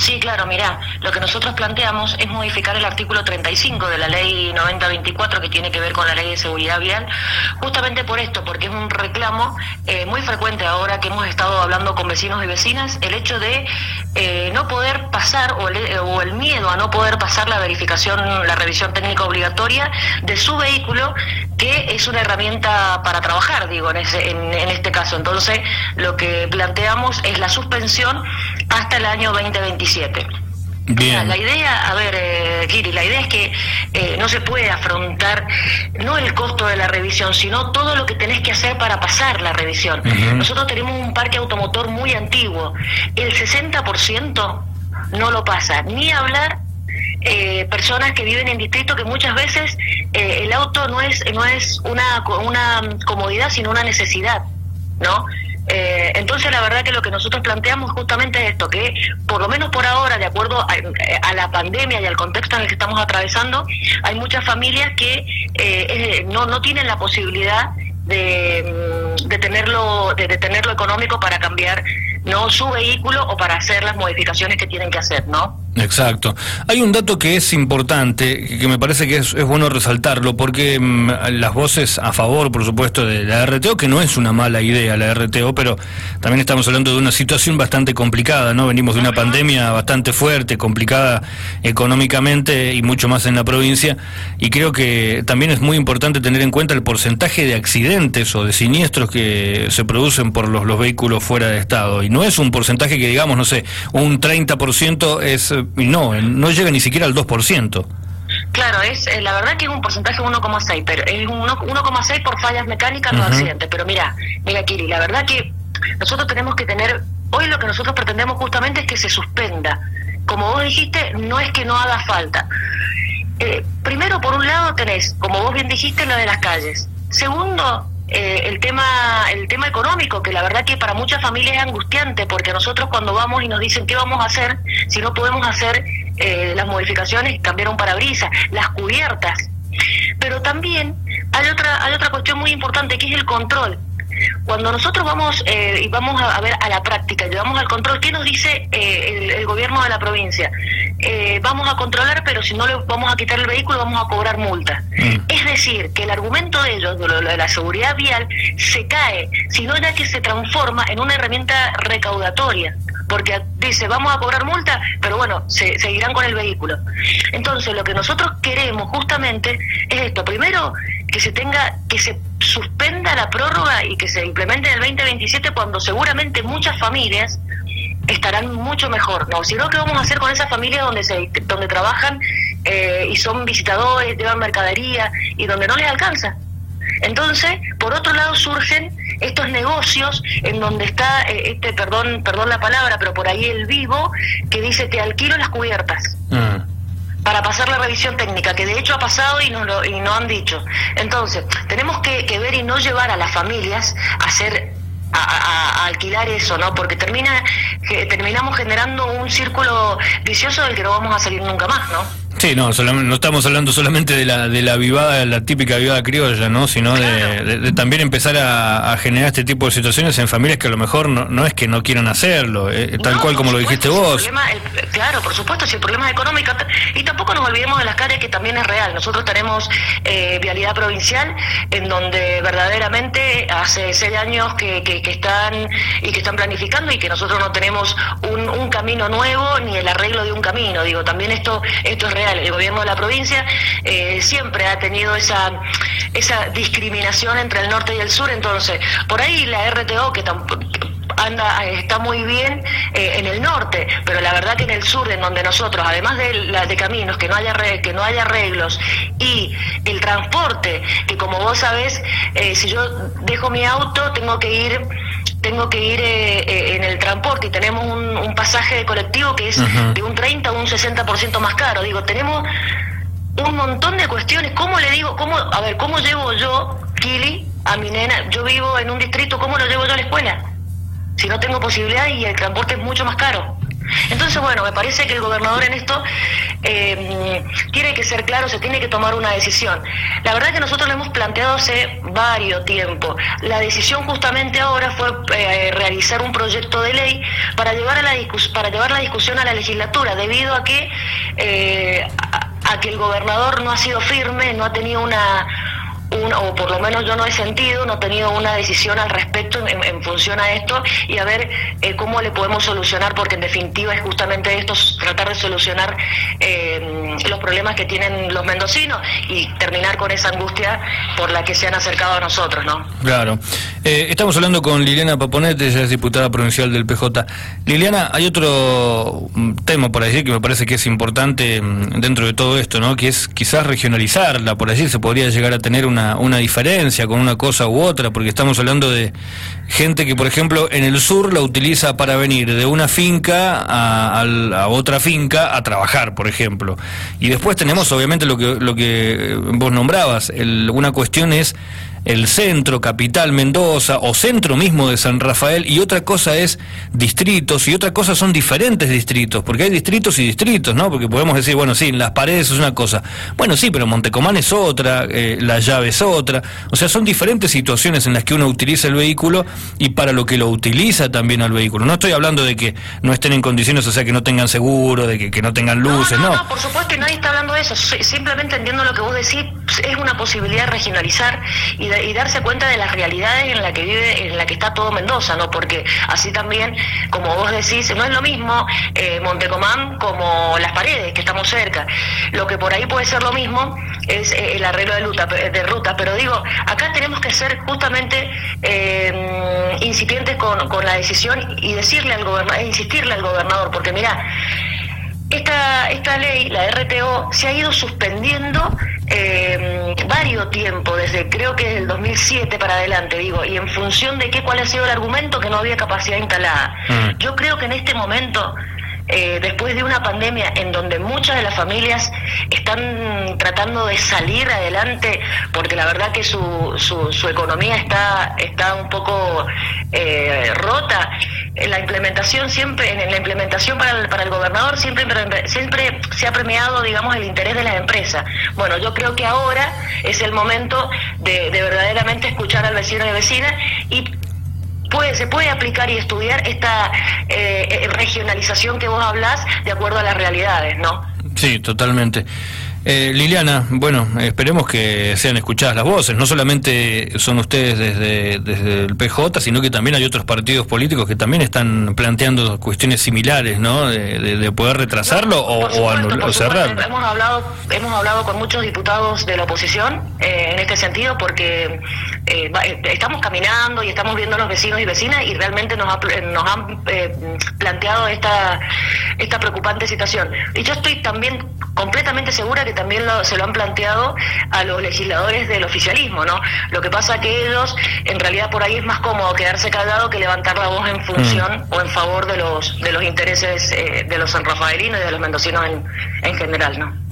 Sí, claro, mira, lo que nosotros planteamos es modificar el artículo 35 de la ley 9024 que tiene que ver con la ley de seguridad vial, justamente por esto, porque es un reclamo eh, muy frecuente ahora que hemos estado hablando con vecinos y vecinas, el hecho de eh, no poder pasar o el, o el miedo a no poder pasar la verificación, la revisión técnica obligatoria de su vehículo, que es una herramienta para trabajar, digo, en, en este caso. Entonces, lo que planteamos es la suspensión hasta el año 2027. Bien. La idea, a ver, eh, Kiri, la idea es que eh, no se puede afrontar no el costo de la revisión, sino todo lo que tenés que hacer para pasar la revisión. Nosotros tenemos un parque automotor muy antiguo. El 60% no lo pasa. Ni hablar eh, personas que viven en distrito que muchas veces eh, el auto no es no es una una comodidad sino una necesidad no eh, entonces, la verdad que lo que nosotros planteamos justamente es esto, que por lo menos por ahora, de acuerdo a, la pandemia y al contexto en el que estamos atravesando, hay muchas familias que eh, no, no tienen la posibilidad de, mm, de tenerlo de tenerlo económico para cambiar no su vehículo o para hacer las modificaciones que tienen que hacer, ¿no? Exacto. Hay un dato que es importante, que me parece que es, bueno resaltarlo, porque mm, las voces a favor, por supuesto, de la RTO, que no es una mala idea la RTO, pero también estamos hablando de una situación bastante complicada, ¿no? Venimos de una pandemia bastante fuerte, complicada económicamente y mucho más en la provincia, y creo que también es muy importante tener en cuenta el porcentaje de accidentes o de siniestros que se producen por los, los vehículos fuera de estado. Y no es un porcentaje que digamos, no sé, un 30% es no, no llega ni siquiera al 2%. Claro, es eh, la verdad que es un porcentaje 1,6, pero es 1,6 por fallas mecánicas, no accidentes. Pero mira, mira Kiri, la verdad que nosotros tenemos que tener, hoy lo que nosotros pretendemos justamente es que se suspenda. Como vos dijiste, no es que no haga falta. Eh, primero, por un lado tenés, como vos bien dijiste, lo de las calles. Segundo, eh, el tema el tema económico que la verdad que para muchas familias es angustiante porque nosotros cuando vamos y nos dicen qué vamos a hacer si no podemos hacer eh, las modificaciones cambiar un parabrisas las cubiertas pero también hay otra hay otra cuestión muy importante que es el control cuando nosotros vamos eh, y vamos a, ver a la práctica, llevamos al control, ¿qué nos dice eh, el, gobierno de la provincia? Eh, vamos a controlar, pero si no le vamos a quitar el vehículo, vamos a cobrar multa. Mm. Decir, que el argumento de ellos, de, lo, de la seguridad vial, se cae, sino ya que se transforma en una herramienta recaudatoria porque dice vamos a cobrar multa, pero bueno, se, seguirán con el vehículo. Entonces, lo que nosotros queremos justamente es esto. Primero, que se tenga, que se suspenda la prórroga y que se implemente en el 2027 cuando seguramente muchas familias estarán mucho mejor, ¿no? Sino que vamos a hacer con esas familias donde se, donde trabajan eh, y son visitadores, llevan mercadería y donde no les alcanza. Entonces, por otro lado surgen estos negocios en donde está eh, este, perdón, perdón la palabra, pero por ahí el vivo que dice te alquilo las cubiertas. Ah para pasar la revisión técnica, que de hecho ha pasado y no lo, y no han dicho. Entonces, tenemos que, ver y no llevar a las familias a hacer a, alquilar eso, ¿no? Porque termina que terminamos generando un círculo vicioso del que no vamos a salir nunca más, ¿no? Sí, no, no estamos hablando solamente de la, de la vivada, la típica vivada criolla, ¿no? Sino de, también empezar a, generar este tipo de situaciones en familias que a lo mejor no, es que no quieran hacerlo, eh, tal cual como lo dijiste vos. claro, por supuesto, si el problema es económico, y tampoco nos olvidemos de las calles que también es real. Nosotros tenemos eh, vialidad provincial en donde verdaderamente hace seis años que, que, están y que están planificando y que nosotros no tenemos un, camino nuevo ni el arreglo de un camino. Digo, también esto, esto es real el gobierno de la provincia eh, siempre ha tenido esa, esa discriminación entre el norte y el sur, entonces por ahí la RTO que anda está muy bien eh, en el norte, pero la verdad que en el sur, en donde nosotros, además de, la, de caminos, que no haya que no haya arreglos y el transporte, que como vos sabés, eh, si yo dejo mi auto, tengo que ir tengo que ir eh, eh, en el transporte y tenemos un, pasaje de colectivo que es de un 30 o un 60% más caro. Digo, tenemos un montón de cuestiones. ¿Cómo le digo, cómo, a ver, cómo llevo yo, Kili, a mi nena? Yo vivo en un distrito, ¿cómo lo llevo yo a la escuela? Si no tengo posibilidad y el transporte es mucho más caro. Entonces, bueno, me parece que el gobernador en esto eh, tiene que ser claro, se tiene que tomar una decisión. La verdad que nosotros lo hemos planteado hace varios tiempo. La decisión justamente ahora fue eh, realizar un proyecto de ley para llevar, a la para llevar la discusión a la legislatura, debido a que, eh, a que el gobernador no ha sido firme, no ha tenido una o por lo menos yo no he sentido, no he tenido una decisión al respecto en, función a esto y a ver eh, cómo le podemos solucionar, porque en definitiva es justamente esto, tratar de solucionar eh, los problemas que tienen los mendocinos y terminar con esa angustia por la que se han acercado a nosotros, ¿no? Claro. Eh, estamos hablando con Liliana Paponete, ella es diputada provincial del PJ. Liliana, hay otro mm, tema por decir que me parece que es importante mm, dentro de todo esto, ¿no? Que es quizás regionalizarla, por decir, se podría llegar a tener una una, diferencia con una cosa u otra, porque estamos hablando de gente que, por ejemplo, en el sur la utiliza para venir de una finca a, otra finca a trabajar, por ejemplo. Y después tenemos, obviamente, lo que, lo que vos nombrabas, una cuestión es el centro, capital Mendoza o centro mismo de San Rafael y otra cosa es distritos y otra cosa son diferentes distritos, porque hay distritos y distritos, ¿no? Porque podemos decir, bueno, sí, las paredes es una cosa. Bueno, sí, pero Montecomán es otra, eh, la llave es otra. O sea, son diferentes situaciones en las que uno utiliza el vehículo y para lo que lo utiliza también al vehículo. No estoy hablando de que no estén en condiciones, o sea, que no tengan seguro, de que, no tengan luces, no, no. No, por supuesto, y nadie está hablando de eso. Simplemente entiendo lo que vos decís, es una posibilidad de regionalizar y darse cuenta de las realidades en la que vive, en la que está todo Mendoza, ¿no? Porque así también, como vos decís, no es lo mismo eh, Montecomán como Las Paredes, que estamos cerca. Lo que por ahí puede ser lo mismo es eh, el arreglo de, ruta, de ruta, pero digo, acá tenemos que ser justamente eh, incipientes con, con la decisión y decirle al gobernador, insistirle al gobernador, porque mira, esta, esta ley, la RTO, se ha ido suspendiendo eh, varios tiempos, desde creo que el 2007 para adelante, digo, y en función de qué, cuál ha sido el argumento que no había capacidad instalada. Mm. Yo creo que en este momento eh, después de una pandemia en donde muchas de las familias están tratando de salir adelante porque la verdad que su, su, economía está, está un poco eh, rota, en la implementación siempre, en la implementación para el, para el gobernador siempre, siempre se ha premiado, digamos, el interés de las empresas. Bueno, yo creo que ahora es el momento de, de verdaderamente escuchar al vecino y vecina y puede, se puede aplicar y estudiar esta eh, eh, regionalización que vos hablás de acuerdo a las realidades, ¿no? Sí, totalmente. Eh, Liliana, bueno, esperemos que sean escuchadas las voces. No solamente son ustedes desde, desde el PJ, sino que también hay otros partidos políticos que también están planteando cuestiones similares, ¿no? De, poder retrasarlo o, o, cerrarlo. Hemos hablado, hemos hablado con muchos diputados de la oposición en este sentido porque eh, eh, estamos caminando y estamos viendo a los vecinos y vecinas y realmente nos, nos han eh, planteado esta, esta preocupante situación. Y yo estoy también completamente segura que también se lo han planteado a los legisladores del oficialismo, ¿no? Lo que pasa que ellos, en realidad por ahí es más cómodo quedarse callado que levantar la voz en función mm. o en favor de los, de los intereses de los sanrafaelinos y de los mendocinos en, en general, ¿no?